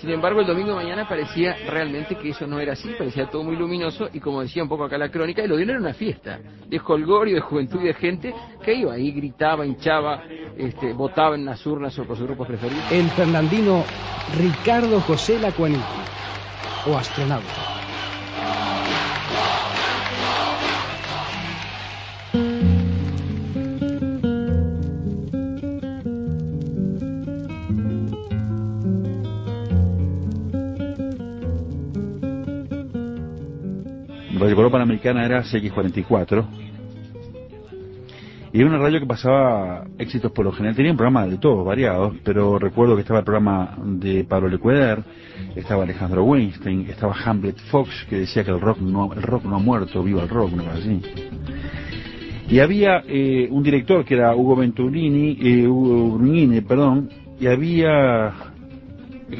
Sin embargo, el domingo mañana parecía realmente que eso no era así, parecía todo muy luminoso y como decía un poco acá la crónica, el Odeón era una fiesta de holgorio, de juventud y de gente que iba ahí, gritaba, hinchaba, este, votaba en las urnas o por sus grupos preferidos. El fernandino Ricardo José Lacuaniti, o astronauta. Radio Color Panamericana era CX44. Y era una radio que pasaba éxitos por lo general. Tenía un programa de todos, variados, pero recuerdo que estaba el programa de Pablo Lecueder, estaba Alejandro Weinstein, estaba Hamlet Fox, que decía que el rock no, el rock no ha muerto, viva el rock, una cosa así. Y había eh, un director que era Hugo Venturini, eh, Hugo Brugnini, perdón, y había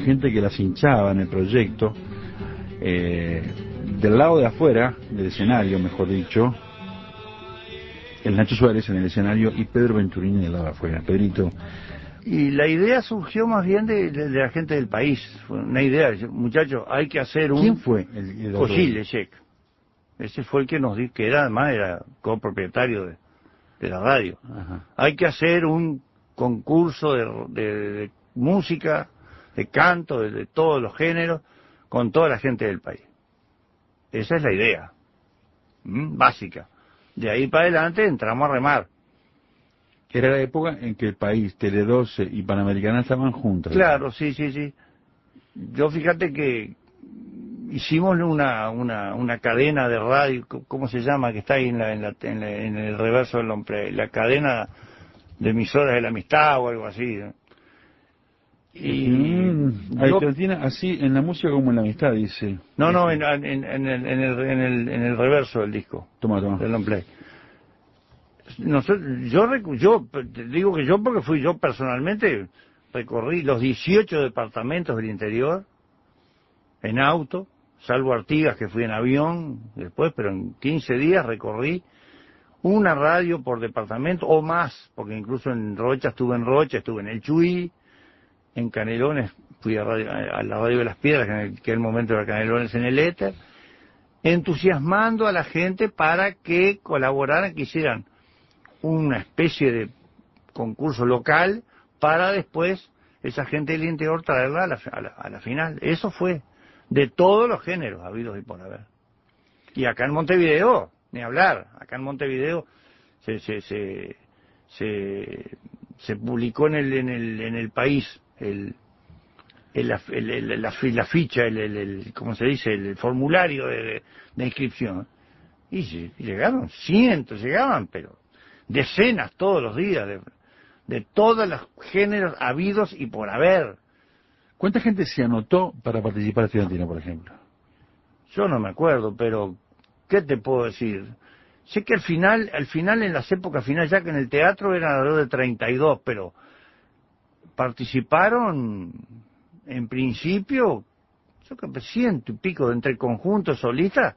gente que las hinchaba en el proyecto, eh, del lado de afuera, del escenario, mejor dicho, el Nacho Suárez en el escenario y Pedro Venturini del lado de afuera. Pedrito, Y la idea surgió más bien de, de- de la gente del país. Fue una idea, muchachos, hay que hacer un... ¿quién fue el, el. Ese fue el que nos dijo, que era además era copropietario de, de la radio. Ajá. Hay que hacer un concurso de, música, de canto, de todos los géneros, con toda la gente del país. Esa es la idea, ¿m? básica. De ahí para adelante entramos a remar. Era la época en que el país, Tele 12 y Panamericana estaban juntas. Claro, sí, sí, sí. Yo fíjate que hicimos una, una, una cadena de radio, ¿cómo se llama? Que está ahí en, la, en, la- en la- en el reverso del nombre, la cadena de emisoras de la amistad o algo así. ¿no? Y Mm, yo- tiene así en la música como en la amistad, dice. no, no, en, en, en el, en, el, en, el, en el reverso del disco. Toma, toma. Del long play. Yo, recu- yo te digo que yo porque fui yo personalmente, recorrí los 18 departamentos del interior en auto, salvo Artigas que fui en avión después, pero en 15 días recorrí una radio por departamento o más, porque incluso en Rocha estuve en Rocha, estuve en el Chuy, en Canelones fui a, radio- a la radio de las Piedras, que en el, que en el momento era Canelones en el éter, entusiasmando a la gente para que colaboraran, que hicieran una especie de concurso local para después esa gente del interior traerla a la, a la- a la final. Eso fue de todos los géneros habidos y por haber. Y acá en Montevideo, ni hablar, acá en Montevideo se, se, se, se, se publicó en el, en el, en el país el, el, el- el- la, la ficha, el, el, el- ¿cómo se dice? El, formulario de, inscripción. Y lle- llegaron cientos, llegaban, pero decenas todos los días de, de todos los géneros habidos y por haber. ¿Cuánta gente se anotó para participar en Estudiantina, por ejemplo? Yo no me acuerdo, pero ¿qué te puedo decir? Sé que al final, al final en las épocas finales, ya que en el teatro eran alrededor de 32, pero participaron en principio, yo creo que ciento y pico de entre conjuntos solistas,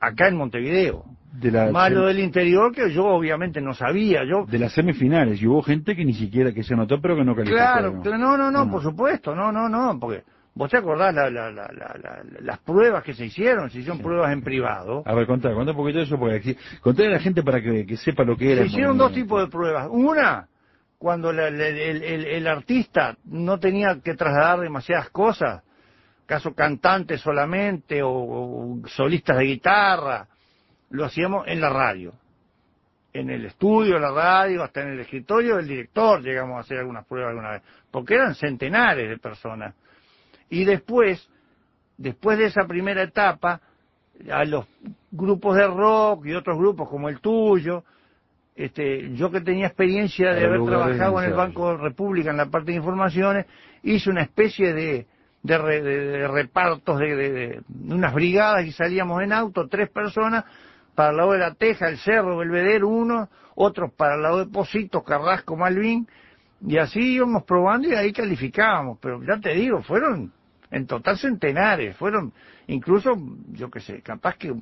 acá en Montevideo. De la, del interior que yo obviamente no sabía, yo de las semifinales, y hubo gente que ni siquiera que se anotó, pero que no calificó. Claro, ¿no? no, no, no, por supuesto, no, no, no, porque vos te acordás la, la, la, la- la- las pruebas que se hicieron, se hicieron pruebas en privado. A ver, contá, contá un poquito de eso, porque contale a la gente para que, que sepa lo que era. Se hicieron dos tipos de pruebas. Una, cuando la- la- el, el- artista no tenía que trasladar demasiadas cosas, caso cantantes solamente o, solistas de guitarra, lo hacíamos en la radio. En el estudio, la radio, hasta en el escritorio del director llegamos a hacer algunas pruebas alguna vez, porque eran centenares de personas. Y después, después de esa primera etapa, a los grupos de rock y otros grupos como el tuyo, este, yo que tenía experiencia de haber de trabajado en el. Banco República en la parte de informaciones, hice una especie de, de, re- de- de repartos de, de- de unas brigadas y salíamos en auto, tres personas, para el lado de la Teja, el Cerro, Belvedere, uno, otros para el lado de Positos, Carrasco, Malvin, y así íbamos probando y ahí calificábamos, pero ya te digo, fueron en total centenares, fueron incluso, yo qué sé, capaz que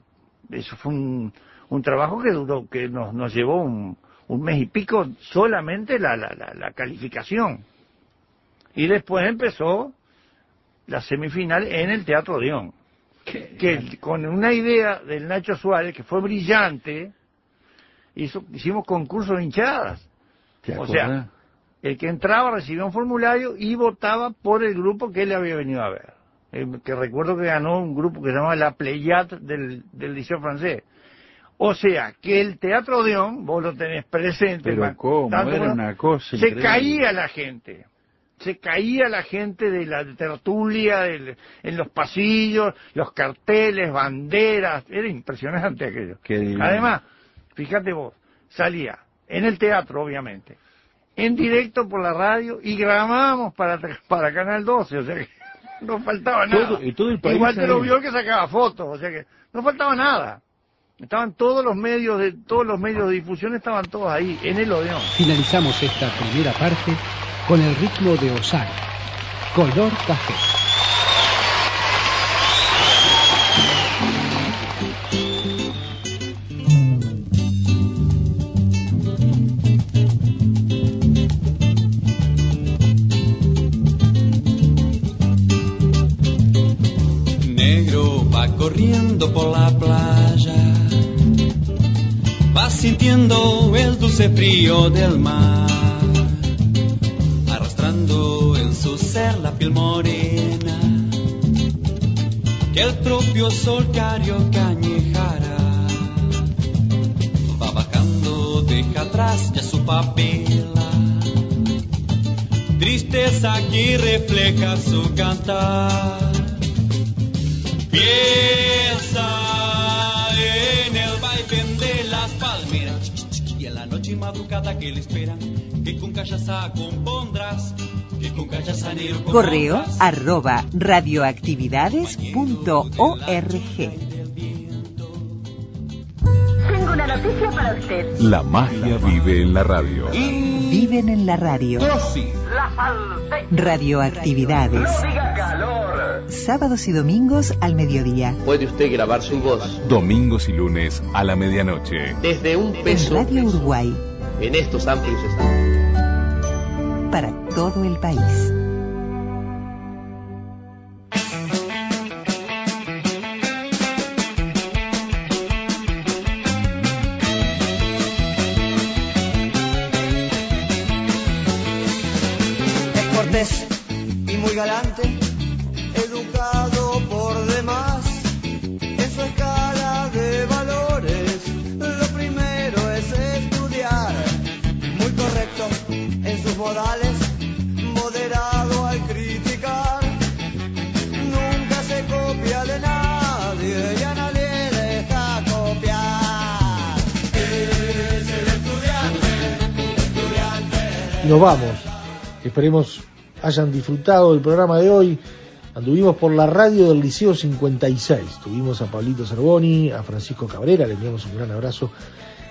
eso fue un, un trabajo que duró, que nos, nos llevó un, un mes y pico solamente la, la, la, la calificación. Y después empezó la semifinal en el Teatro Dion, que con una idea del Nacho Suárez, que fue brillante, hizo, hicimos concursos de hinchadas. ¿Te O sea, el que entraba recibía un formulario y votaba por el grupo que él había venido a ver. Eh, que recuerdo que ganó un grupo que se llama La Pléiade del, del Liceo Francés. O sea, que el Teatro Odeón, vos lo tenés presente, Pero man, cómo, tanto era como- una cosa se increíble. caía la gente. Se caía la gente de la tertulia, del- en los pasillos, los carteles, banderas, era impresionante aquello. Qué. Además, fíjate vos, salía en el teatro, obviamente, en directo por la radio y grabábamos para, para Canal 12, o sea que no faltaba nada. Todo- y todo el país Igual te lo vio que sacaba fotos, o sea que no faltaba nada. Estaban todos los medios de todos los medios de difusión estaban todos ahí en el Odeón. Finalizamos esta primera parte con el ritmo de Osana, color café. Negro va corriendo por la playa, sintiendo el dulce frío del mar, arrastrando en su ser la piel morena, que el propio sol carioca añejara. Va bajando, deja atrás ya su papela, tristeza que refleja su cantar. Piensa que le esperan, que con compondrás, que con negro Correo arroba radioactividades.org. Tengo una noticia para usted. La magia vive en la radio. Viven en la radio. La. Radioactividades. No diga calor. Sábados y domingos al mediodía. Puede usted grabar su voz Domingos y lunes a la medianoche. desde un En peso Radio Uruguay. En estos amplios estudios. Para todo el país. Es cortés y muy galante, nos vamos. Esperemos hayan disfrutado del programa de hoy. Anduvimos por la radio del Liceo 56. Tuvimos a Pablito Cervoni, a Francisco Cabrera, le enviamos un gran abrazo.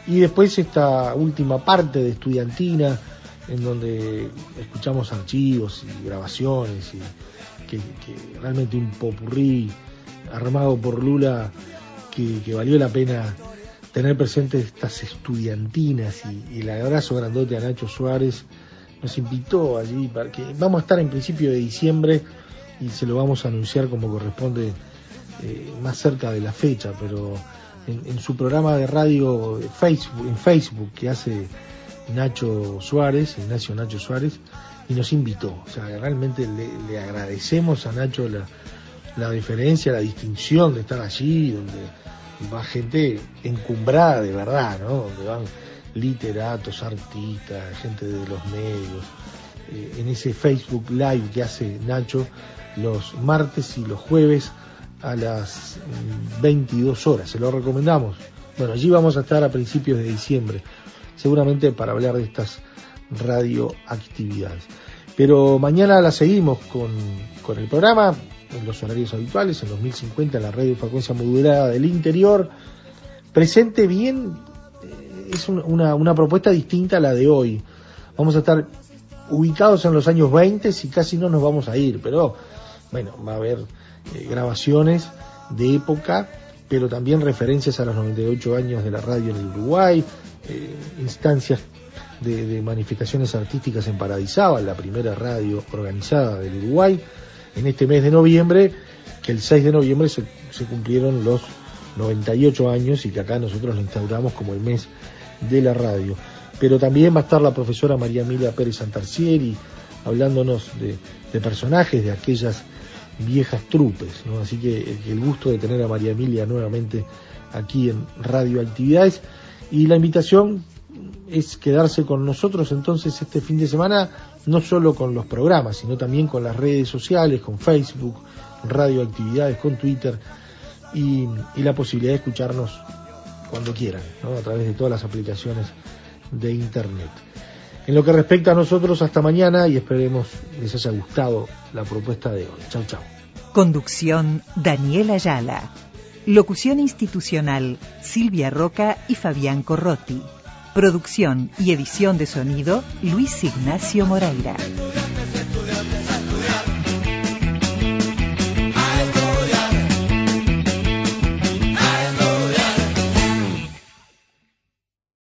Y después esta última parte de estudiantina, en donde escuchamos archivos y grabaciones, y que, realmente un popurrí armado por Lula que, valió la pena tener presentes estas estudiantinas y el abrazo grandote a Nacho Suárez nos invitó allí para que vamos a estar en principio de diciembre y se lo vamos a anunciar como corresponde eh, más cerca de la fecha, pero en, su programa de radio de Facebook, en Facebook que hace Nacho Suárez, Ignacio Nacho Suárez, y nos invitó. O sea, realmente le, agradecemos a Nacho la, la deferencia, la distinción de estar allí, donde va gente encumbrada de verdad, ¿no? Literatos, artistas, gente de los medios, eh, en ese Facebook Live que hace Nacho los martes y los jueves a las mm, 22 horas. Se lo recomendamos. Bueno, allí vamos a estar a principios de diciembre, seguramente para hablar de estas radioactividades. Pero mañana la seguimos con, con el programa, en los horarios habituales, en los 1050 en la radio frecuencia modulada del interior. Presente bien, es un- una, una propuesta distinta a la de hoy. Vamos a estar ubicados en los años 20 y casi no nos vamos a ir, pero bueno, va a haber eh, grabaciones de época, pero también referencias a los 98 años de la radio en el Uruguay, eh, instancias de, de manifestaciones artísticas en Paradisábal, la primera radio organizada del Uruguay, en este mes de noviembre, que el 6 de noviembre se, se cumplieron los 98 años y que acá nosotros lo instauramos como el mes de la radio. Pero también va a estar la profesora María Emilia Pérez Santarcieri hablándonos de, personajes de aquellas viejas trupes. Así que eh, el gusto de tener a María Emilia nuevamente aquí en Radio Actividades y la invitación es quedarse con nosotros entonces este fin de semana, no solo con los programas, sino también con las redes sociales, con Facebook, Radio Actividades, con Twitter y, y la posibilidad de escucharnos cuando quieran, a través de todas las aplicaciones de Internet. En lo que respecta a nosotros, hasta mañana y esperemos les haya gustado la propuesta de hoy. Chau, chau. Conducción Daniela Ayala. Locución institucional Silvia Roca y Fabián Corrotti. Producción y edición de sonido Luis Ignacio Moreira.